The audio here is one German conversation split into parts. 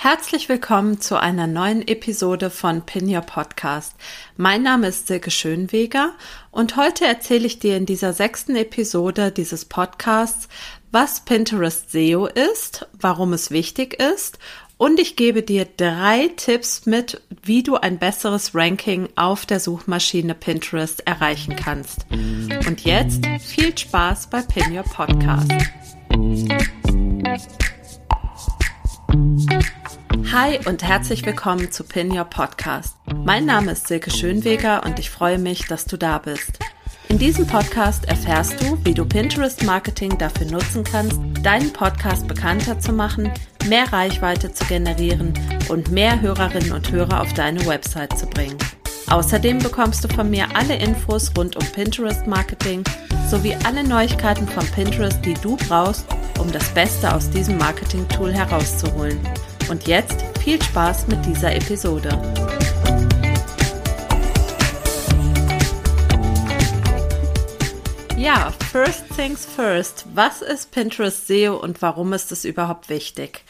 Herzlich willkommen zu einer neuen Episode von Pin Your Podcast. Mein Name ist Silke Schönweger und heute erzähle ich dir in dieser sechsten Episode dieses Podcasts, was Pinterest SEO ist, warum es wichtig ist und ich gebe dir drei Tipps mit, wie du ein besseres Ranking auf der Suchmaschine Pinterest erreichen kannst. Und jetzt viel Spaß bei Pin Your Podcast. Hi und herzlich willkommen zu Pin Your Podcast. Mein Name ist Silke Schönweger und ich freue mich, dass du da bist. In diesem Podcast erfährst du, wie du Pinterest Marketing dafür nutzen kannst, deinen Podcast bekannter zu machen, mehr Reichweite zu generieren und mehr Hörerinnen und Hörer auf deine Website zu bringen. Außerdem bekommst du von mir alle Infos rund um Pinterest Marketing sowie alle Neuigkeiten von Pinterest, die du brauchst, um das Beste aus diesem Marketing-Tool herauszuholen. Und jetzt viel Spaß mit dieser Episode. Ja, first things first. Was ist Pinterest SEO und warum ist es überhaupt wichtig?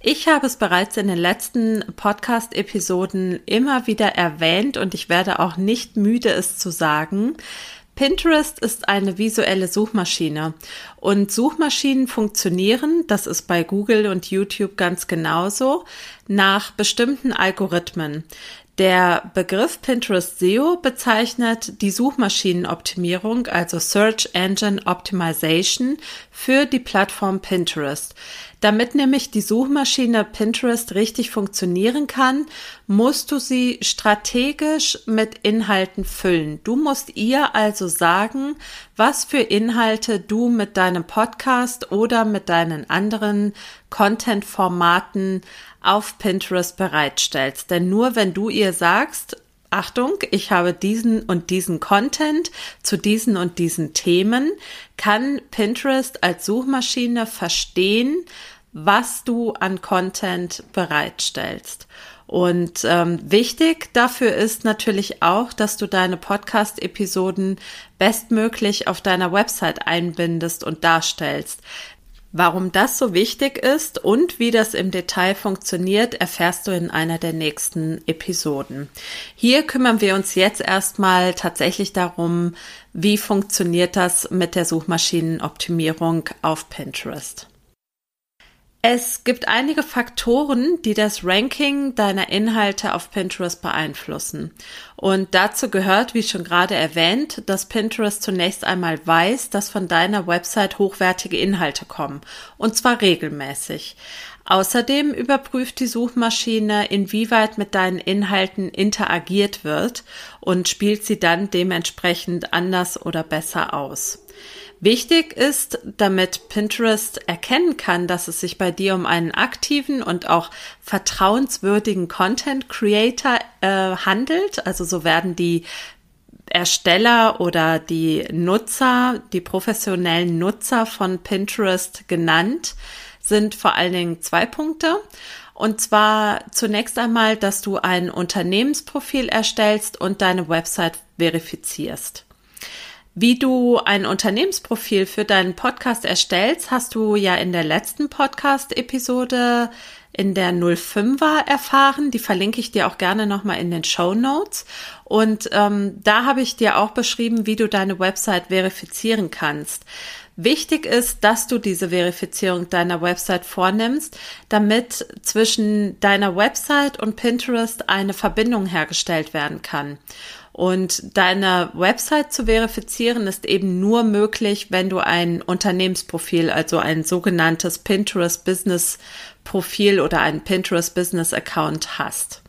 Ich habe es bereits in den letzten Podcast-Episoden immer wieder erwähnt und ich werde auch nicht müde, es zu sagen. Pinterest ist eine visuelle Suchmaschine und Suchmaschinen funktionieren, das ist bei Google und YouTube ganz genauso, nach bestimmten Algorithmen. Der Begriff Pinterest SEO bezeichnet die Suchmaschinenoptimierung, also Search Engine Optimization für die Plattform Pinterest. Damit nämlich die Suchmaschine Pinterest richtig funktionieren kann, musst du sie strategisch mit Inhalten füllen. Du musst ihr also sagen, was für Inhalte du mit deinem Podcast oder mit deinen anderen Content-Formaten auf Pinterest bereitstellst. Denn nur wenn du ihr sagst, Achtung, ich habe diesen und diesen Content zu diesen und diesen Themen, kann Pinterest als Suchmaschine verstehen, was du an Content bereitstellst. Und ähm, wichtig dafür ist natürlich auch, dass du deine Podcast-Episoden bestmöglich auf deiner Website einbindest und darstellst. Warum das so wichtig ist und wie das im Detail funktioniert, erfährst du in einer der nächsten Episoden. Hier kümmern wir uns jetzt erstmal tatsächlich darum, wie funktioniert das mit der Suchmaschinenoptimierung auf Pinterest. Es gibt einige Faktoren, die das Ranking deiner Inhalte auf Pinterest beeinflussen. Und dazu gehört, wie schon gerade erwähnt, dass Pinterest zunächst einmal weiß, dass von deiner Website hochwertige Inhalte kommen. Und zwar regelmäßig. Außerdem überprüft die Suchmaschine, inwieweit mit deinen Inhalten interagiert wird und spielt sie dann dementsprechend anders oder besser aus. Wichtig ist, damit Pinterest erkennen kann, dass es sich bei dir um einen aktiven und auch vertrauenswürdigen Content Creator äh, handelt. Also so werden die Ersteller oder die Nutzer, die professionellen Nutzer von Pinterest genannt, sind vor allen Dingen zwei Punkte. Und zwar zunächst einmal, dass du ein Unternehmensprofil erstellst und deine Website verifizierst. Wie du ein Unternehmensprofil für deinen Podcast erstellst, hast du ja in der letzten Podcast-Episode in der 05er erfahren. Die verlinke ich dir auch gerne nochmal in den Show Notes. Und ähm, da habe ich dir auch beschrieben, wie du deine Website verifizieren kannst. Wichtig ist, dass du diese Verifizierung deiner Website vornimmst, damit zwischen deiner Website und Pinterest eine Verbindung hergestellt werden kann. Und deine Website zu verifizieren ist eben nur möglich, wenn du ein Unternehmensprofil, also ein sogenanntes Pinterest Business Profil oder einen Pinterest Business Account hast.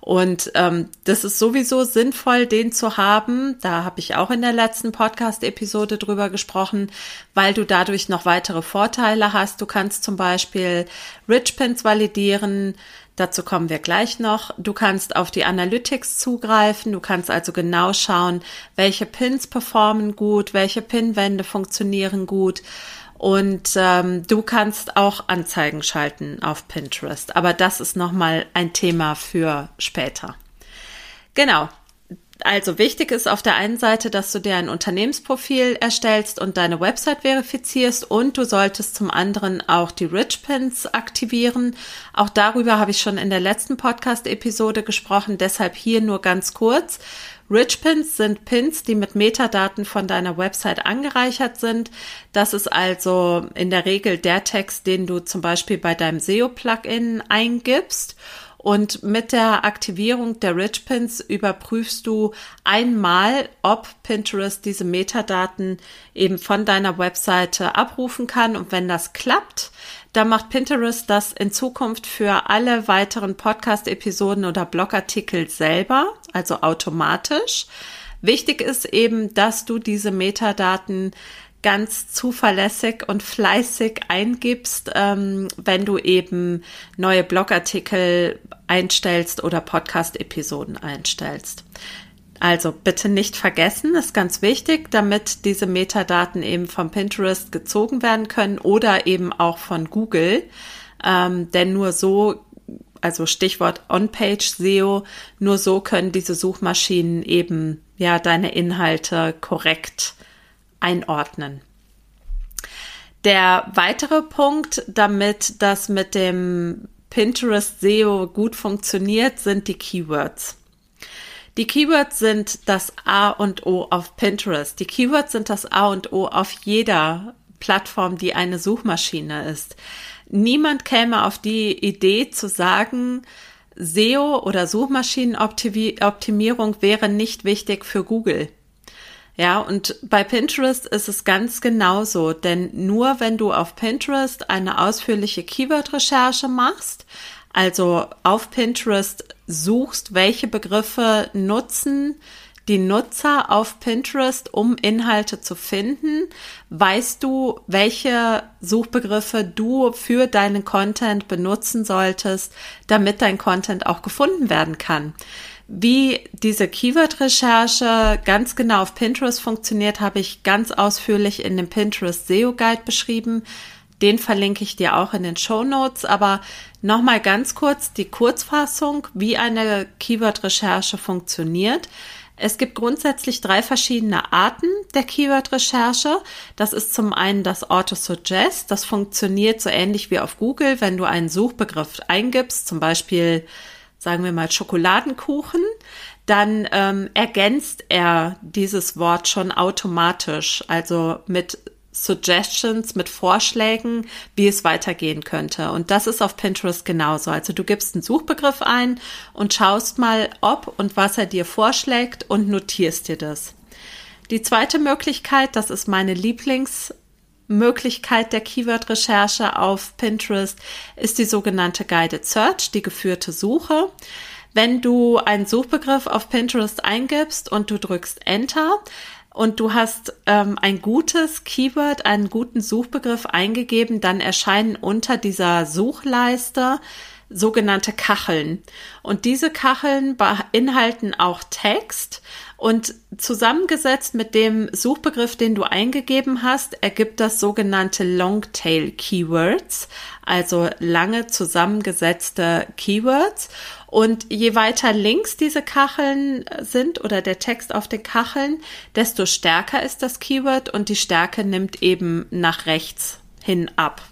Und ähm, das ist sowieso sinnvoll, den zu haben. Da habe ich auch in der letzten Podcast-Episode drüber gesprochen, weil du dadurch noch weitere Vorteile hast. Du kannst zum Beispiel Rich Pins validieren, Dazu kommen wir gleich noch. Du kannst auf die Analytics zugreifen. Du kannst also genau schauen, welche Pins performen gut, welche Pinwände funktionieren gut. Und ähm, du kannst auch Anzeigen schalten auf Pinterest. Aber das ist nochmal ein Thema für später. Genau. Also wichtig ist auf der einen Seite, dass du dir ein Unternehmensprofil erstellst und deine Website verifizierst und du solltest zum anderen auch die Rich Pins aktivieren. Auch darüber habe ich schon in der letzten Podcast-Episode gesprochen, deshalb hier nur ganz kurz. Rich Pins sind Pins, die mit Metadaten von deiner Website angereichert sind. Das ist also in der Regel der Text, den du zum Beispiel bei deinem SEO-Plugin eingibst. Und mit der Aktivierung der Rich Pins überprüfst du einmal, ob Pinterest diese Metadaten eben von deiner Webseite abrufen kann. Und wenn das klappt, dann macht Pinterest das in Zukunft für alle weiteren Podcast-Episoden oder Blogartikel selber, also automatisch. Wichtig ist eben, dass du diese Metadaten ganz zuverlässig und fleißig eingibst, ähm, wenn du eben neue Blogartikel einstellst oder Podcast-Episoden einstellst. Also bitte nicht vergessen, ist ganz wichtig, damit diese Metadaten eben von Pinterest gezogen werden können oder eben auch von Google. Ähm, denn nur so, also Stichwort On-Page SEO, nur so können diese Suchmaschinen eben ja deine Inhalte korrekt einordnen. Der weitere Punkt, damit das mit dem Pinterest SEO gut funktioniert, sind die Keywords. Die Keywords sind das A und O auf Pinterest. Die Keywords sind das A und O auf jeder Plattform, die eine Suchmaschine ist. Niemand käme auf die Idee zu sagen, SEO oder Suchmaschinenoptimierung wäre nicht wichtig für Google. Ja, und bei Pinterest ist es ganz genauso, denn nur wenn du auf Pinterest eine ausführliche Keyword-Recherche machst, also auf Pinterest suchst, welche Begriffe nutzen die Nutzer auf Pinterest, um Inhalte zu finden, weißt du, welche Suchbegriffe du für deinen Content benutzen solltest, damit dein Content auch gefunden werden kann. Wie diese Keyword-Recherche ganz genau auf Pinterest funktioniert, habe ich ganz ausführlich in dem Pinterest SEO Guide beschrieben. Den verlinke ich dir auch in den Show Notes. Aber nochmal ganz kurz die Kurzfassung, wie eine Keyword-Recherche funktioniert. Es gibt grundsätzlich drei verschiedene Arten der Keyword-Recherche. Das ist zum einen das Auto-Suggest. Das funktioniert so ähnlich wie auf Google, wenn du einen Suchbegriff eingibst, zum Beispiel sagen wir mal Schokoladenkuchen, dann ähm, ergänzt er dieses Wort schon automatisch, also mit Suggestions, mit Vorschlägen, wie es weitergehen könnte. Und das ist auf Pinterest genauso. Also du gibst einen Suchbegriff ein und schaust mal, ob und was er dir vorschlägt und notierst dir das. Die zweite Möglichkeit, das ist meine Lieblings Möglichkeit der Keyword-Recherche auf Pinterest ist die sogenannte Guided Search, die geführte Suche. Wenn du einen Suchbegriff auf Pinterest eingibst und du drückst Enter und du hast ähm, ein gutes Keyword, einen guten Suchbegriff eingegeben, dann erscheinen unter dieser Suchleiste sogenannte Kacheln. Und diese Kacheln beinhalten auch Text und zusammengesetzt mit dem Suchbegriff, den du eingegeben hast, ergibt das sogenannte Longtail Keywords, also lange zusammengesetzte Keywords. Und je weiter links diese Kacheln sind oder der Text auf den Kacheln, desto stärker ist das Keyword und die Stärke nimmt eben nach rechts hin ab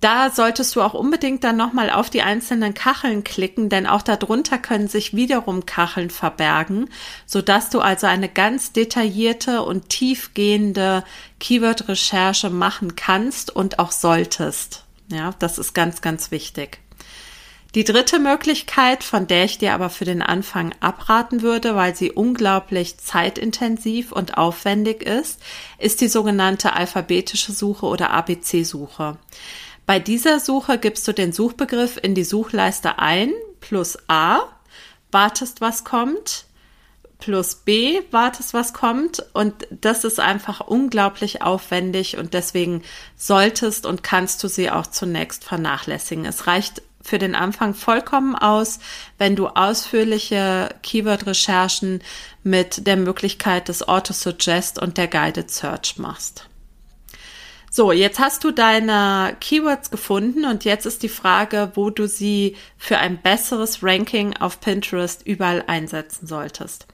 da solltest du auch unbedingt dann nochmal auf die einzelnen Kacheln klicken, denn auch darunter können sich wiederum Kacheln verbergen, so dass du also eine ganz detaillierte und tiefgehende Keyword-Recherche machen kannst und auch solltest. Ja, das ist ganz, ganz wichtig. Die dritte Möglichkeit, von der ich dir aber für den Anfang abraten würde, weil sie unglaublich zeitintensiv und aufwendig ist, ist die sogenannte alphabetische Suche oder ABC-Suche. Bei dieser Suche gibst du den Suchbegriff in die Suchleiste ein, plus A, wartest, was kommt, plus B, wartest, was kommt. Und das ist einfach unglaublich aufwendig und deswegen solltest und kannst du sie auch zunächst vernachlässigen. Es reicht für den Anfang vollkommen aus, wenn du ausführliche Keyword-Recherchen mit der Möglichkeit des Auto-Suggest und der Guided Search machst. So, jetzt hast du deine Keywords gefunden und jetzt ist die Frage, wo du sie für ein besseres Ranking auf Pinterest überall einsetzen solltest.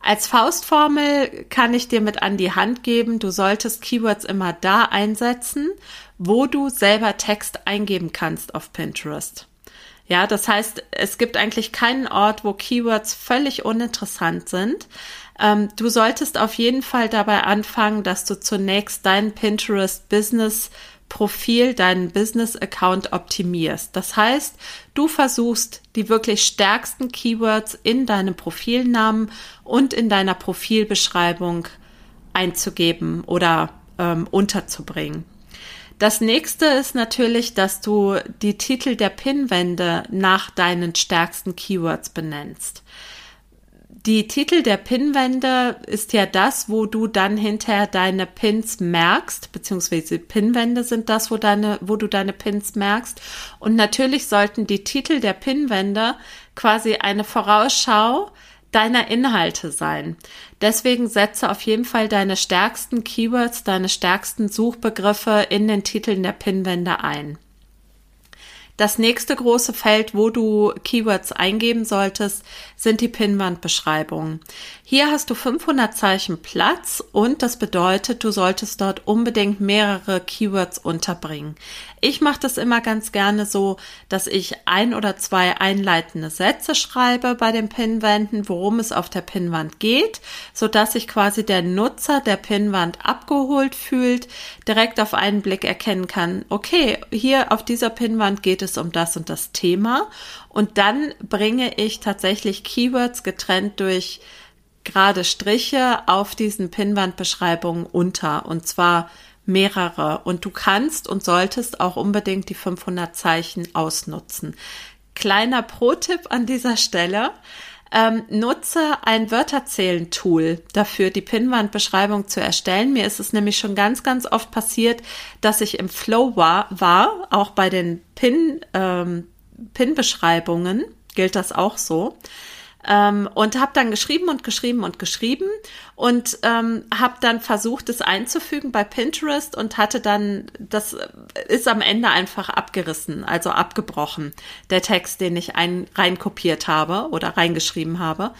Als Faustformel kann ich dir mit an die Hand geben, du solltest Keywords immer da einsetzen, wo du selber Text eingeben kannst auf Pinterest. Ja, das heißt, es gibt eigentlich keinen Ort, wo Keywords völlig uninteressant sind. Ähm, du solltest auf jeden Fall dabei anfangen, dass du zunächst dein Pinterest Business Profil, deinen Business Account optimierst. Das heißt, du versuchst die wirklich stärksten Keywords in deinem Profilnamen und in deiner Profilbeschreibung einzugeben oder ähm, unterzubringen. Das nächste ist natürlich, dass du die Titel der Pinwände nach deinen stärksten Keywords benennst. Die Titel der Pinwände ist ja das, wo du dann hinterher deine Pins merkst, beziehungsweise Pinwände sind das, wo deine, wo du deine Pins merkst. Und natürlich sollten die Titel der Pinwände quasi eine Vorausschau deiner Inhalte sein. Deswegen setze auf jeden Fall deine stärksten Keywords, deine stärksten Suchbegriffe in den Titeln der Pinwände ein. Das nächste große Feld, wo du Keywords eingeben solltest, sind die Pinwandbeschreibungen. Hier hast du 500 Zeichen Platz und das bedeutet, du solltest dort unbedingt mehrere Keywords unterbringen. Ich mache das immer ganz gerne so, dass ich ein oder zwei einleitende Sätze schreibe bei den Pinwänden, worum es auf der Pinwand geht, so dass sich quasi der Nutzer der Pinwand abgeholt fühlt, direkt auf einen Blick erkennen kann, okay, hier auf dieser Pinwand geht es um das und das Thema. Und dann bringe ich tatsächlich Keywords getrennt durch gerade Striche auf diesen Pinwandbeschreibungen unter. Und zwar mehrere und du kannst und solltest auch unbedingt die 500 Zeichen ausnutzen. Kleiner Pro-Tipp an dieser Stelle. Ähm, nutze ein Wörterzählen-Tool dafür, die Pinwandbeschreibung zu erstellen. Mir ist es nämlich schon ganz, ganz oft passiert, dass ich im Flow war, war auch bei den Pin, ähm, Pin-Beschreibungen gilt das auch so ähm, und habe dann geschrieben und geschrieben und geschrieben und ähm, habe dann versucht, es einzufügen bei Pinterest und hatte dann, das ist am Ende einfach abgerissen, also abgebrochen, der Text, den ich ein, reinkopiert habe oder reingeschrieben habe.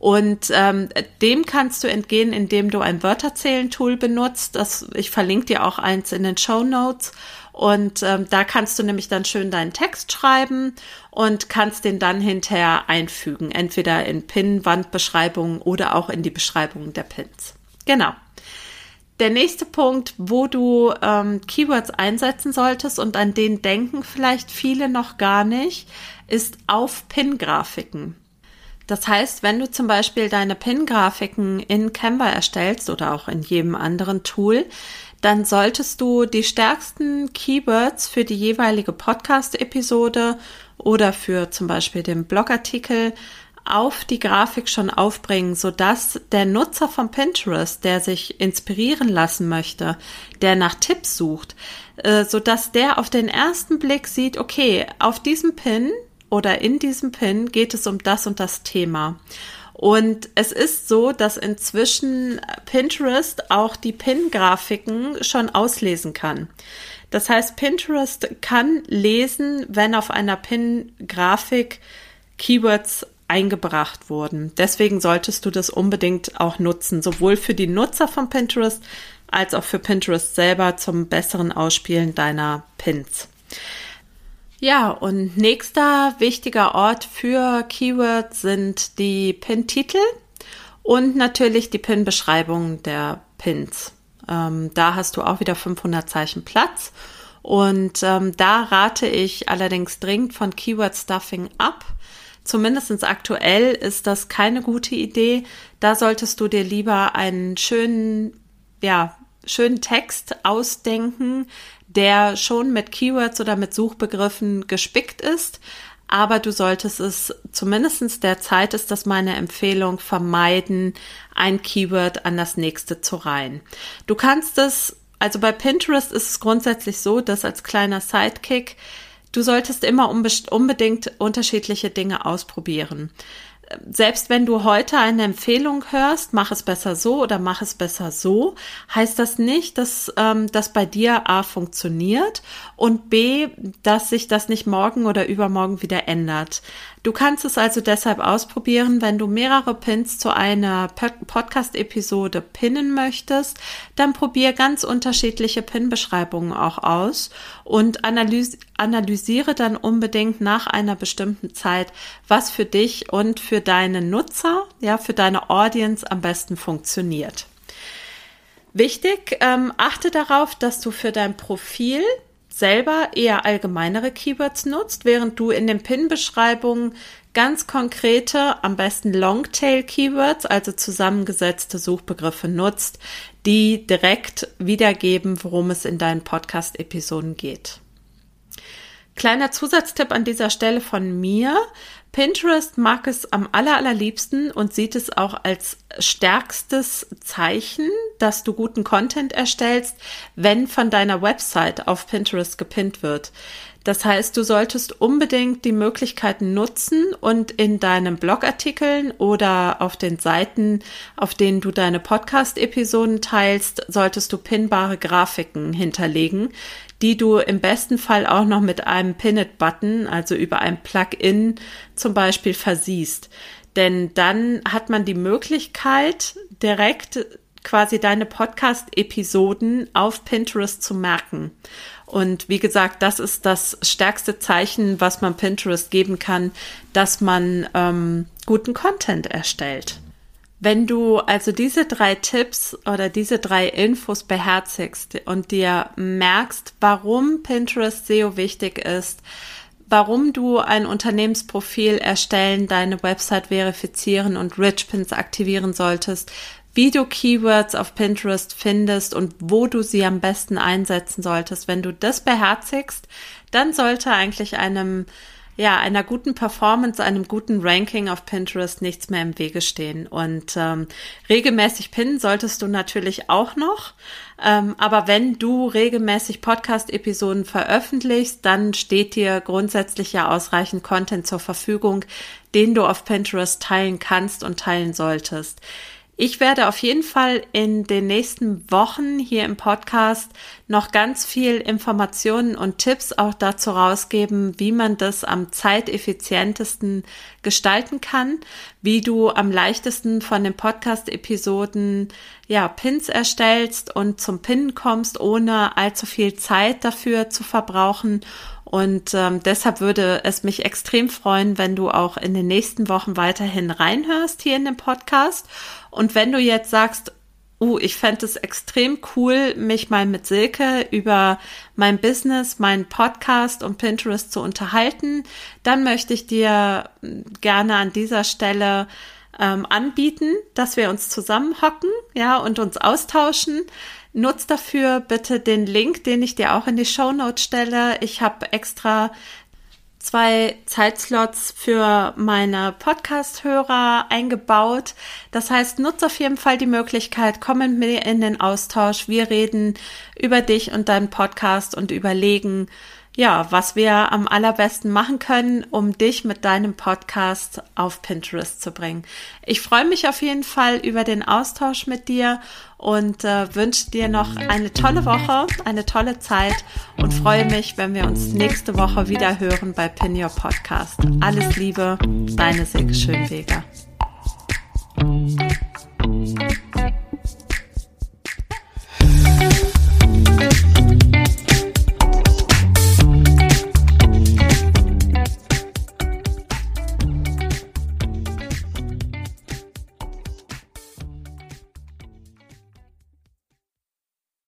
Und ähm, dem kannst du entgehen, indem du ein Wörterzählen-Tool benutzt. Das, ich verlinke dir auch eins in den Show Notes. Und ähm, da kannst du nämlich dann schön deinen Text schreiben und kannst den dann hinterher einfügen, entweder in Pin-Wandbeschreibungen oder auch in die Beschreibung der Pins. Genau. Der nächste Punkt, wo du ähm, Keywords einsetzen solltest und an den denken vielleicht viele noch gar nicht, ist auf Pin-Grafiken. Das heißt, wenn du zum Beispiel deine Pin-Grafiken in Canva erstellst oder auch in jedem anderen Tool, dann solltest du die stärksten Keywords für die jeweilige Podcast-Episode oder für zum Beispiel den Blogartikel auf die Grafik schon aufbringen, so dass der Nutzer von Pinterest, der sich inspirieren lassen möchte, der nach Tipps sucht, äh, so dass der auf den ersten Blick sieht, okay, auf diesem Pin oder in diesem Pin geht es um das und das Thema. Und es ist so, dass inzwischen Pinterest auch die Pin-Grafiken schon auslesen kann. Das heißt, Pinterest kann lesen, wenn auf einer Pin-Grafik Keywords eingebracht wurden. Deswegen solltest du das unbedingt auch nutzen, sowohl für die Nutzer von Pinterest als auch für Pinterest selber zum besseren Ausspielen deiner Pins. Ja, und nächster wichtiger Ort für Keywords sind die Pin-Titel und natürlich die Pin-Beschreibung der Pins. Ähm, da hast du auch wieder 500 Zeichen Platz. Und ähm, da rate ich allerdings dringend von Keyword Stuffing ab. Zumindest aktuell ist das keine gute Idee. Da solltest du dir lieber einen schönen, ja, schönen Text ausdenken, der schon mit Keywords oder mit Suchbegriffen gespickt ist. Aber du solltest es zumindestens der Zeit ist das meine Empfehlung vermeiden, ein Keyword an das nächste zu reihen. Du kannst es, also bei Pinterest ist es grundsätzlich so, dass als kleiner Sidekick Du solltest immer unbedingt unterschiedliche Dinge ausprobieren. Selbst wenn du heute eine Empfehlung hörst, mach es besser so oder mach es besser so, heißt das nicht, dass ähm, das bei dir A funktioniert und B, dass sich das nicht morgen oder übermorgen wieder ändert. Du kannst es also deshalb ausprobieren, wenn du mehrere Pins zu einer Podcast-Episode pinnen möchtest, dann probier ganz unterschiedliche Pin-Beschreibungen auch aus und analyse, analysiere dann unbedingt nach einer bestimmten Zeit, was für dich und für deine Nutzer, ja, für deine Audience am besten funktioniert. Wichtig, ähm, achte darauf, dass du für dein Profil selber eher allgemeinere Keywords nutzt, während du in den Pin-Beschreibungen ganz konkrete, am besten Longtail-Keywords, also zusammengesetzte Suchbegriffe nutzt, die direkt wiedergeben, worum es in deinen Podcast-Episoden geht. Kleiner Zusatztipp an dieser Stelle von mir. Pinterest mag es am allerallerliebsten und sieht es auch als stärkstes Zeichen, dass du guten Content erstellst, wenn von deiner Website auf Pinterest gepinnt wird. Das heißt, du solltest unbedingt die Möglichkeiten nutzen und in deinen Blogartikeln oder auf den Seiten, auf denen du deine Podcast-Episoden teilst, solltest du pinnbare Grafiken hinterlegen, die du im besten Fall auch noch mit einem Pin-It-Button, also über ein Plugin zum Beispiel versiehst. Denn dann hat man die Möglichkeit, direkt quasi deine Podcast-Episoden auf Pinterest zu merken. Und wie gesagt, das ist das stärkste Zeichen, was man Pinterest geben kann, dass man ähm, guten Content erstellt. Wenn du also diese drei Tipps oder diese drei Infos beherzigst und dir merkst, warum Pinterest SEO wichtig ist, warum du ein Unternehmensprofil erstellen, deine Website verifizieren und Rich Pins aktivieren solltest, wie du Keywords auf Pinterest findest und wo du sie am besten einsetzen solltest. Wenn du das beherzigst, dann sollte eigentlich einem ja, einer guten Performance, einem guten Ranking auf Pinterest nichts mehr im Wege stehen. Und ähm, regelmäßig pinnen solltest du natürlich auch noch. Ähm, aber wenn du regelmäßig Podcast-Episoden veröffentlichst, dann steht dir grundsätzlich ja ausreichend Content zur Verfügung, den du auf Pinterest teilen kannst und teilen solltest. Ich werde auf jeden Fall in den nächsten Wochen hier im Podcast noch ganz viel Informationen und Tipps auch dazu rausgeben, wie man das am zeiteffizientesten gestalten kann, wie du am leichtesten von den Podcast-Episoden ja Pins erstellst und zum Pinnen kommst, ohne allzu viel Zeit dafür zu verbrauchen und ähm, deshalb würde es mich extrem freuen, wenn du auch in den nächsten Wochen weiterhin reinhörst hier in dem Podcast. Und wenn du jetzt sagst, uh, ich fände es extrem cool, mich mal mit Silke über mein Business, meinen Podcast und Pinterest zu unterhalten, dann möchte ich dir hm, gerne an dieser Stelle ähm, anbieten, dass wir uns zusammenhocken, ja, und uns austauschen. Nutz dafür bitte den Link, den ich dir auch in die Show Notes stelle. Ich habe extra zwei Zeitslots für meine Podcast-Hörer eingebaut. Das heißt, nutze auf jeden Fall die Möglichkeit, komm mit mir in den Austausch. Wir reden über dich und deinen Podcast und überlegen, ja, was wir am allerbesten machen können, um dich mit deinem Podcast auf Pinterest zu bringen. Ich freue mich auf jeden Fall über den Austausch mit dir und äh, wünsche dir noch eine tolle Woche, eine tolle Zeit und freue mich, wenn wir uns nächste Woche wieder hören bei Pin Your Podcast. Alles Liebe, deine Silke Schönweger.